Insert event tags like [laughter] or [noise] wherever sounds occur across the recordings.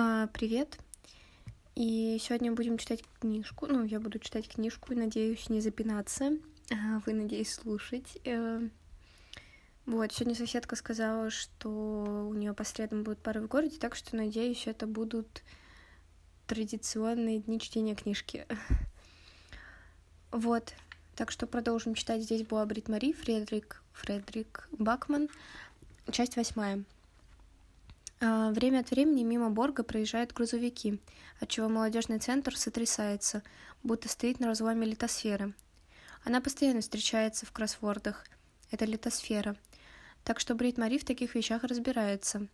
А, привет. И сегодня будем читать книжку. Ну, я буду читать книжку и надеюсь не запинаться. А вы, надеюсь, слушать. Э, вот, сегодня соседка сказала, что у нее по средам будут пары в городе, так что, надеюсь, это будут традиционные дни чтения книжки. [laughs] Вот, так что продолжим читать. Здесь была Брит Мари, Фредерик, Фредерик Бакман, часть восьмая. А, время от времени мимо Борга проезжают грузовики, отчего молодежный центр сотрясается, будто стоит на разломе литосферы. Она постоянно встречается в кроссвордах. Это литосфера. Так что Брит Мари в таких вещах разбирается.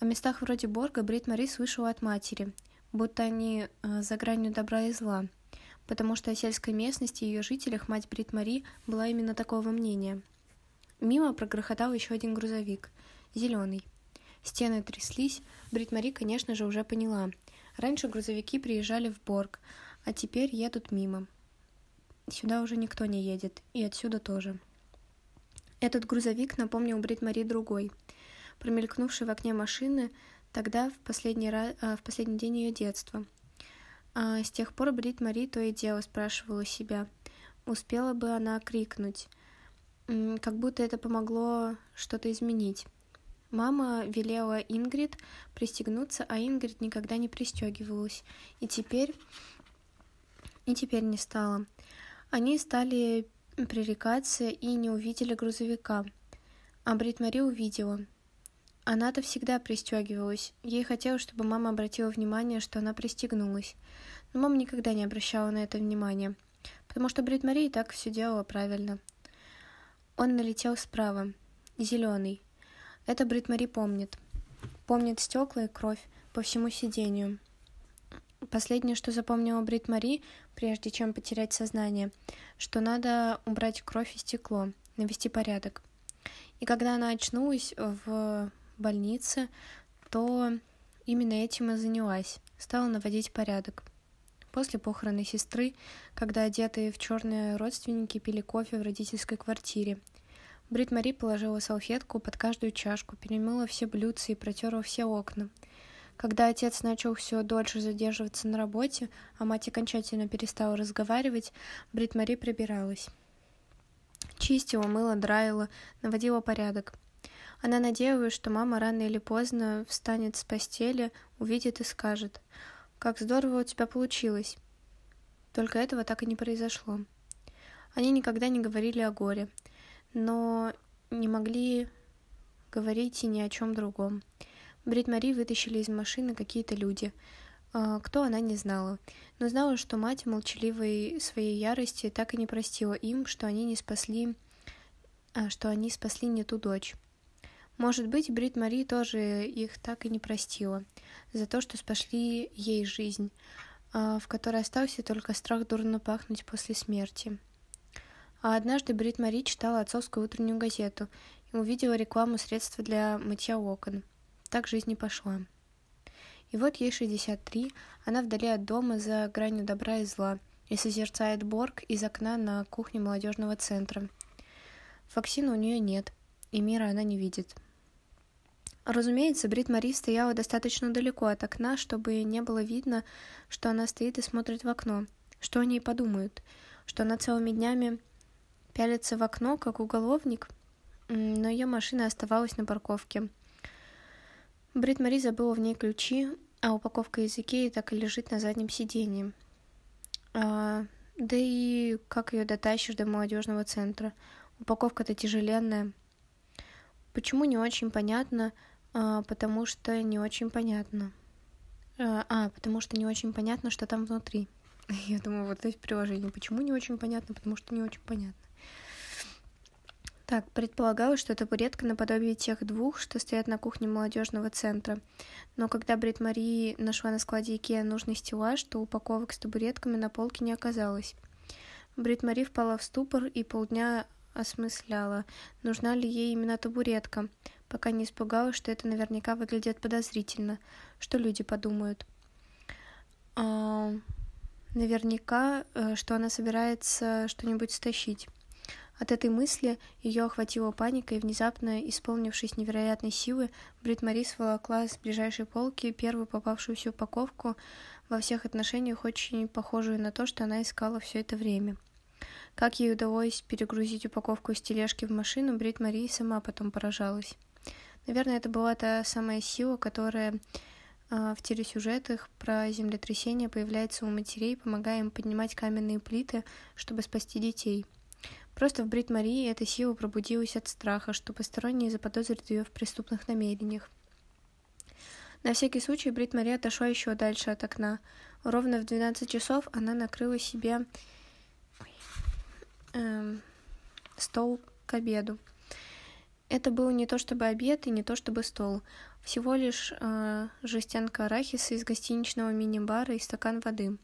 О местах вроде Борга Брит Мари слышала от матери, будто они э, за гранью добра и зла, потому что о сельской местности и ее жителях мать Брит Мари была именно такого мнения. Мимо прогрохотал еще один грузовик, зеленый. Стены тряслись. Брит Мари, конечно же, уже поняла. Раньше грузовики приезжали в Борг, а теперь едут мимо. Сюда уже никто не едет, и отсюда тоже. Этот грузовик напомнил Брит Мари другой, промелькнувший в окне машины тогда, в последний, раз, а, в последний день ее детства. А с тех пор Брит Мари то и дело спрашивала себя, успела бы она крикнуть, как будто это помогло что-то изменить. Мама велела Ингрид пристегнуться, а Ингрид никогда не пристегивалась. И теперь... И теперь не стала. Они стали пререкаться и не увидели грузовика. А Брит увидела. Она-то всегда пристегивалась. Ей хотелось, чтобы мама обратила внимание, что она пристегнулась. Но мама никогда не обращала на это внимания, потому что Брит и так все делала правильно. Он налетел справа. Зеленый. Это Брит Мари помнит. Помнит стекла и кровь по всему сидению. Последнее, что запомнила Брит Мари, прежде чем потерять сознание, что надо убрать кровь и стекло, навести порядок. И когда она очнулась в больнице, то именно этим и занялась, стала наводить порядок. После похороны сестры, когда одетые в черные родственники пили кофе в родительской квартире, Брит Мари положила салфетку под каждую чашку, перемыла все блюдца и протерла все окна. Когда отец начал все дольше задерживаться на работе, а мать окончательно перестала разговаривать, Брит Мари прибиралась. Чистила, мыла, драила, наводила порядок. Она надеялась, что мама рано или поздно встанет с постели, увидит и скажет, «Как здорово у тебя получилось!» Только этого так и не произошло. Они никогда не говорили о горе — но не могли говорить и ни о чем другом. Брит Мари вытащили из машины какие-то люди. А, кто она не знала, но знала, что мать молчаливой своей ярости так и не простила им, что они не спасли, а, что они спасли не ту дочь. Может быть, Брит Мари тоже их так и не простила за то, что спасли ей жизнь, а, в которой остался только страх дурно пахнуть после смерти. А однажды Брит Мари читала отцовскую утреннюю газету и увидела рекламу средства для мытья окон. Так жизнь и пошла. И вот ей 63, она вдали от дома за гранью добра и зла и созерцает Борг из окна на кухне молодежного центра. Вакцины у нее нет, и мира она не видит. Разумеется, Брит Мари стояла достаточно далеко от окна, чтобы не было видно, что она стоит и смотрит в окно, что о ней подумают, что она целыми днями пялится в окно, как уголовник, но ее машина оставалась на парковке. Брит Мари забыла в ней ключи, а упаковка из Икеи так и лежит на заднем сиденье. А, да и как ее дотащишь до молодежного центра? Упаковка-то тяжеленная. Почему не очень понятно? А, потому что не очень понятно. А, а, потому что не очень понятно, что там внутри. [laughs] Я думаю, вот здесь приложение. Почему не очень понятно? Потому что не очень понятно. Так, предполагалось, что табуретка наподобие тех двух, что стоят на кухне молодежного центра. Но когда Брит Мари нашла на складе Икеа нужный стеллаж, то упаковок с табуретками на полке не оказалось. Брит Мари впала в ступор и полдня осмысляла, нужна ли ей именно табуретка, пока не испугалась, что это наверняка выглядит подозрительно, что люди подумают. А, наверняка, э, что она собирается что-нибудь стащить. От этой мысли ее охватила паника, и внезапно, исполнившись невероятной силы, Брит Мари сволокла с ближайшей полки первую попавшуюся упаковку, во всех отношениях очень похожую на то, что она искала все это время. Как ей удалось перегрузить упаковку из тележки в машину, Брит Мари сама потом поражалась. Наверное, это была та самая сила, которая э, в телесюжетах про землетрясение появляется у матерей, помогая им поднимать каменные плиты, чтобы спасти детей. Просто в Брит Марии эта сила пробудилась от страха, что посторонние заподозрят ее в преступных намерениях. На всякий случай Брит Мария отошла еще дальше от окна. Ровно в 12 часов она накрыла себе эм, стол к обеду. Это был не то чтобы обед и не то чтобы стол. Всего лишь э, жестянка арахиса из гостиничного мини-бара и стакан воды.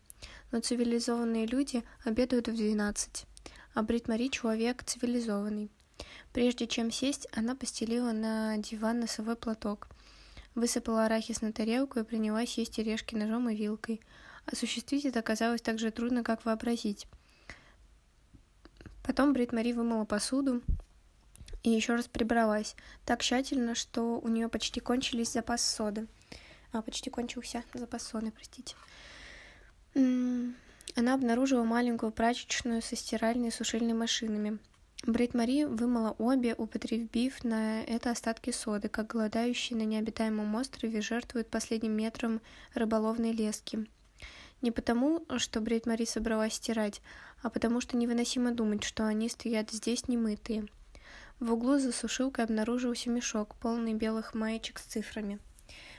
Но цивилизованные люди обедают в 12 а Брит Мари человек цивилизованный. Прежде чем сесть, она постелила на диван носовой платок, высыпала арахис на тарелку и принялась есть орешки ножом и вилкой. Осуществить это оказалось так же трудно, как вообразить. Потом Брит Мари вымыла посуду и еще раз прибралась, так тщательно, что у нее почти кончились запасы соды. А, почти кончился запас соды, простите. Она обнаружила маленькую прачечную со стиральной и сушильной машинами. Брит Мари вымыла обе, употребив на это остатки соды, как голодающие на необитаемом острове жертвуют последним метром рыболовной лески. Не потому, что Брит Мари собралась стирать, а потому что невыносимо думать, что они стоят здесь немытые. В углу за сушилкой обнаружился мешок, полный белых маечек с цифрами.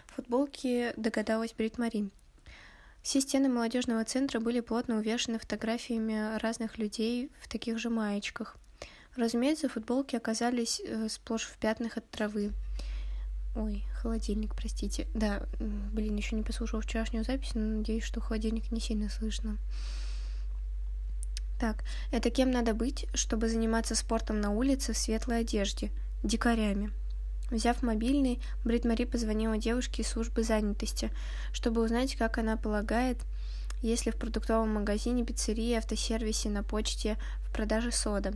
Футболки догадалась Брит Мари. Все стены молодежного центра были плотно увешаны фотографиями разных людей в таких же маечках. Разумеется, футболки оказались э, сплошь в пятнах от травы. Ой, холодильник, простите. Да, блин, еще не послушала вчерашнюю запись, но надеюсь, что холодильник не сильно слышно. Так, это кем надо быть, чтобы заниматься спортом на улице в светлой одежде? Дикарями. Взяв мобильный, Брит Мари позвонила девушке из службы занятости, чтобы узнать, как она полагает, если в продуктовом магазине, пиццерии, автосервисе, на почте в продаже сода.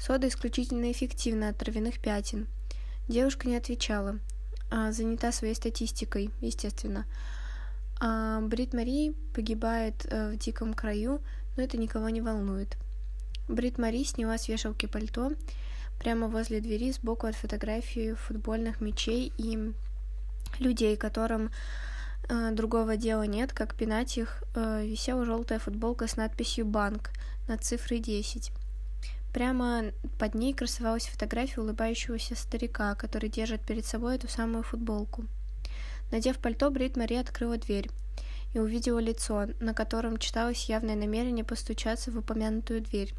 Сода исключительно эффективна от травяных пятен. Девушка не отвечала, а занята своей статистикой, естественно. А Брит Мари погибает э, в диком краю, но это никого не волнует. Брит Мари сняла с вешалки пальто прямо возле двери сбоку от фотографии футбольных мячей и людей, которым э, другого дела нет, как пинать их, э, висела желтая футболка с надписью «Банк» над цифрой 10. Прямо под ней красовалась фотография улыбающегося старика, который держит перед собой эту самую футболку. Надев пальто, Брит Мари открыла дверь и увидела лицо, на котором читалось явное намерение постучаться в упомянутую дверь.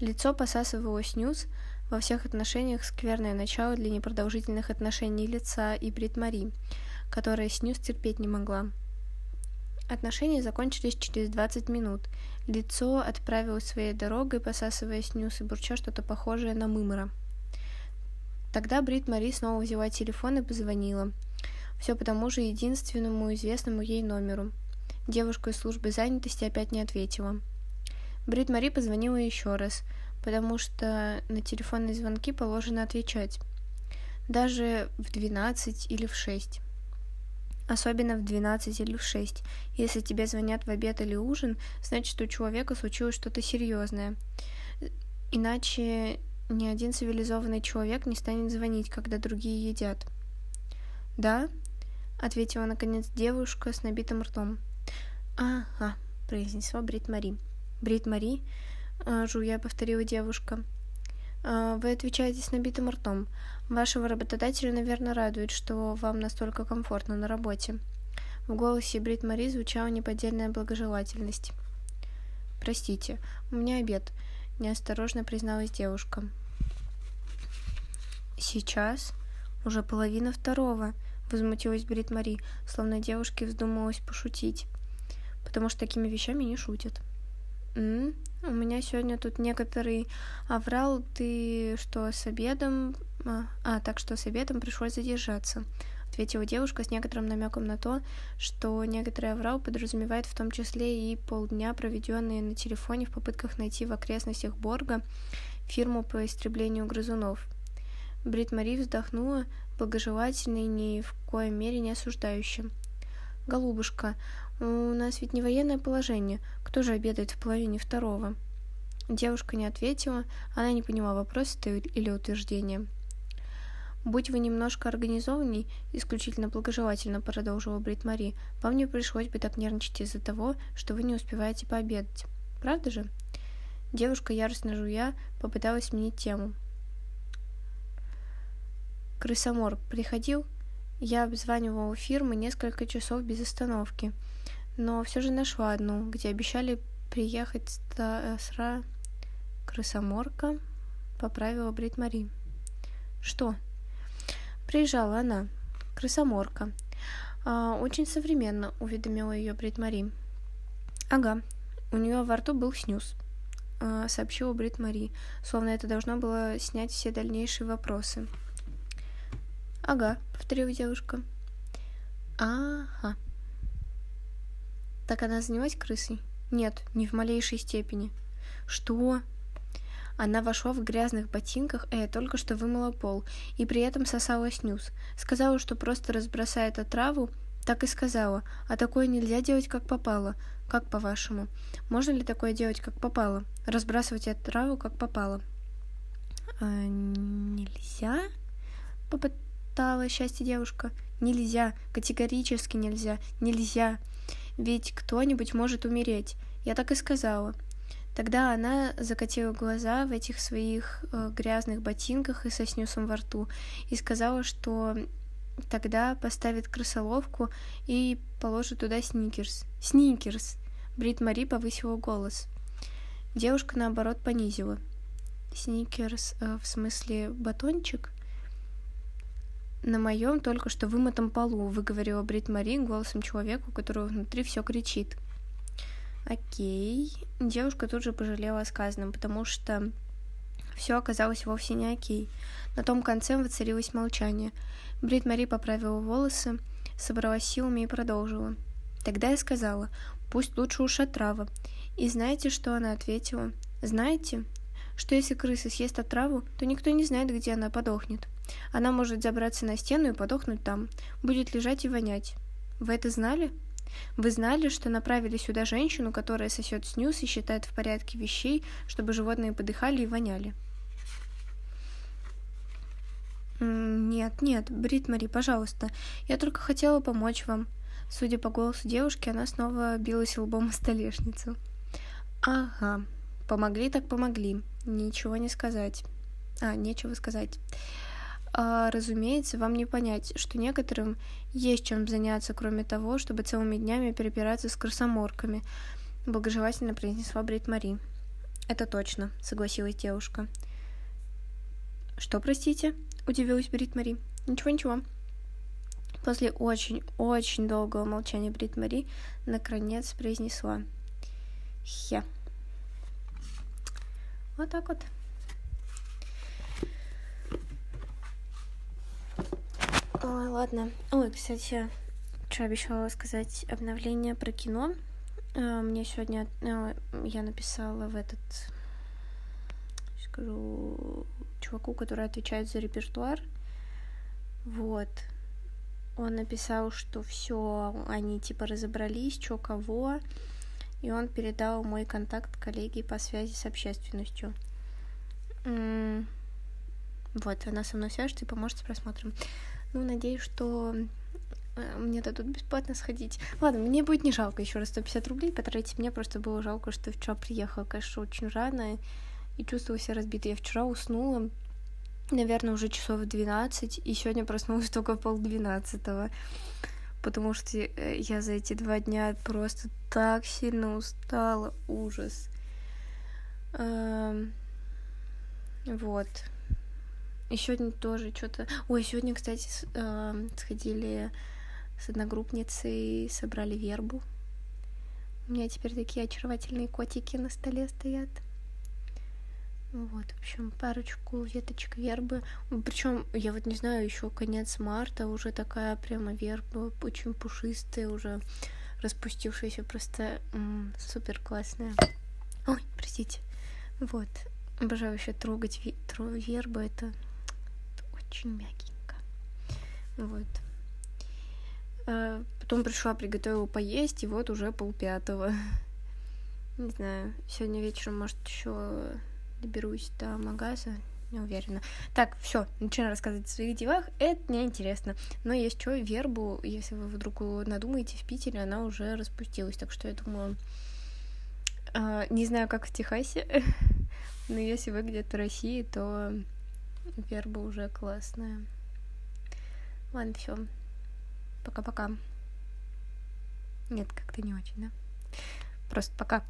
Лицо посасывало снюс, во всех отношениях скверное начало для непродолжительных отношений лица и Брит Мари, которая снюс терпеть не могла. Отношения закончились через 20 минут. Лицо отправилось своей дорогой, посасывая снюс и бурча что-то похожее на мымора. Тогда Брит Мари снова взяла телефон и позвонила. Все по тому же единственному известному ей номеру. Девушка из службы занятости опять не ответила. Брит Мари позвонила еще раз – потому что на телефонные звонки положено отвечать. Даже в 12 или в 6. Особенно в 12 или в 6. Если тебе звонят в обед или ужин, значит у человека случилось что-то серьезное. Иначе ни один цивилизованный человек не станет звонить, когда другие едят. «Да?» — ответила наконец девушка с набитым ртом. «Ага», — произнесла Брит Мари. «Брит Мари?» А, жуя повторила девушка. А, вы отвечаете с набитым ртом. Вашего работодателя, наверное, радует, что вам настолько комфортно на работе. В голосе Брит Мари звучала неподдельная благожелательность. «Простите, у меня обед», — неосторожно призналась девушка. «Сейчас? Уже половина второго», — возмутилась Брит Мари, словно девушке вздумалось пошутить. «Потому что такими вещами не шутят». «М? У меня сегодня тут некоторый аврал, ты что, с обедом? А, а, так что с обедом пришлось задержаться, ответила девушка с некоторым намеком на то, что некоторый аврал подразумевает в том числе и полдня, проведенные на телефоне в попытках найти в окрестностях Борга фирму по истреблению грызунов. Брит Мари вздохнула, благожелательно и ни в коем мере не осуждающе. «Голубушка, у нас ведь не военное положение. Кто же обедает в половине второго?» Девушка не ответила, она не поняла, вопрос это или утверждение. «Будь вы немножко организованней, исключительно благожелательно», — продолжила Брит Мари, «вам не пришлось бы так нервничать из-за того, что вы не успеваете пообедать. Правда же?» Девушка, яростно жуя, попыталась сменить тему. «Крысомор приходил?» Я обзванивала фирмы несколько часов без остановки, но все же нашла одну, где обещали приехать сра... Крысоморка, поправила Брит Мари. «Что?» Приезжала она, крысоморка. А, очень современно, уведомила ее Брит Мари. Ага, у нее во рту был снюс, а, сообщила Брит Мари, словно это должно было снять все дальнейшие вопросы. Ага, повторила девушка. Ага. Так она занялась крысой? Нет, не в малейшей степени. Что? Она вошла в грязных ботинках, а я только что вымыла пол, и при этом сосала снюс. Сказала, что просто разбросает отраву, так и сказала. А такое нельзя делать, как попало. Как по-вашему? Можно ли такое делать, как попало? Разбрасывать отраву, как попало? А, нельзя? Попытала счастье девушка. Нельзя, категорически нельзя, нельзя. Ведь кто-нибудь может умереть. Я так и сказала. Тогда она закатила глаза в этих своих э, грязных ботинках и со снюсом во рту и сказала, что тогда поставит крысоловку и положит туда сникерс. Сникерс! Брит Мари повысила голос. Девушка, наоборот, понизила. Сникерс э, в смысле батончик? На моем только что вымытом полу, выговорила Брит Мари голосом человека, у которого внутри все кричит. Окей. Девушка тут же пожалела о сказанном, потому что все оказалось вовсе не окей. На том конце воцарилось молчание. Брит Мари поправила волосы, собралась силами и продолжила. Тогда я сказала, пусть лучше уж отрава. И знаете, что она ответила? Знаете, что если крыса съест отраву, то никто не знает, где она подохнет. Она может забраться на стену и подохнуть там, будет лежать и вонять. Вы это знали? Вы знали, что направили сюда женщину, которая сосет снюс и считает в порядке вещей, чтобы животные подыхали и воняли? Нет, нет, Брит Мари, пожалуйста. Я только хотела помочь вам. Судя по голосу девушки, она снова билась лбом о столешницу. Ага, помогли так помогли. Ничего не сказать. А, нечего сказать. А, разумеется, вам не понять, что некоторым есть чем заняться, кроме того, чтобы целыми днями перепираться с красоморками, благожелательно произнесла Брит Мари. Это точно, согласилась девушка. Что, простите? удивилась Брит Мари. Ничего, ничего. После очень-очень долгого молчания Брит Мари наконец произнесла. Хе. Вот так вот. Ой, ладно. Ой, кстати, что обещала сказать обновление про кино. Э, мне сегодня э, я написала в этот скажу чуваку, который отвечает за репертуар. Вот. Он написал, что все, они типа разобрались, что кого, и он передал мой контакт коллеге по связи с общественностью. Вот, она со мной свяжется и поможет с просмотром. Ну, надеюсь, что э, мне дадут бесплатно сходить. Ладно, мне будет не жалко еще раз 150 рублей потратить. Мне просто было жалко, что вчера приехала, конечно, очень рано и чувствовала себя разбитой. Я вчера уснула, наверное, уже часов в 12, и сегодня проснулась [laughs] только пол двенадцатого. Потому что э, я за эти два дня просто так сильно устала. Ужас. Эм... Вот. И сегодня тоже что-то... Ой, сегодня, кстати, э, сходили с одногруппницей, собрали вербу. У меня теперь такие очаровательные котики на столе стоят. Вот, в общем, парочку веточек вербы. Причем, я вот не знаю, еще конец марта, уже такая прямо верба, очень пушистая, уже распустившаяся, просто супер классная. Ой, простите. Вот. Обожаю вообще трогать тро- вербы, это, это очень мягенько. Вот. А, потом пришла, приготовила поесть, и вот уже полпятого. Не знаю, сегодня вечером, может, еще доберусь до магаза, не уверена. Так, все, начинаю рассказывать о своих делах. Это неинтересно. Но есть что, вербу, если вы вдруг надумаете, в Питере она уже распустилась. Так что я думаю, э, не знаю, как в Техасе, [laughs] но если вы где-то в России, то верба уже классная. Ладно, все. Пока-пока. Нет, как-то не очень, да? Просто пока.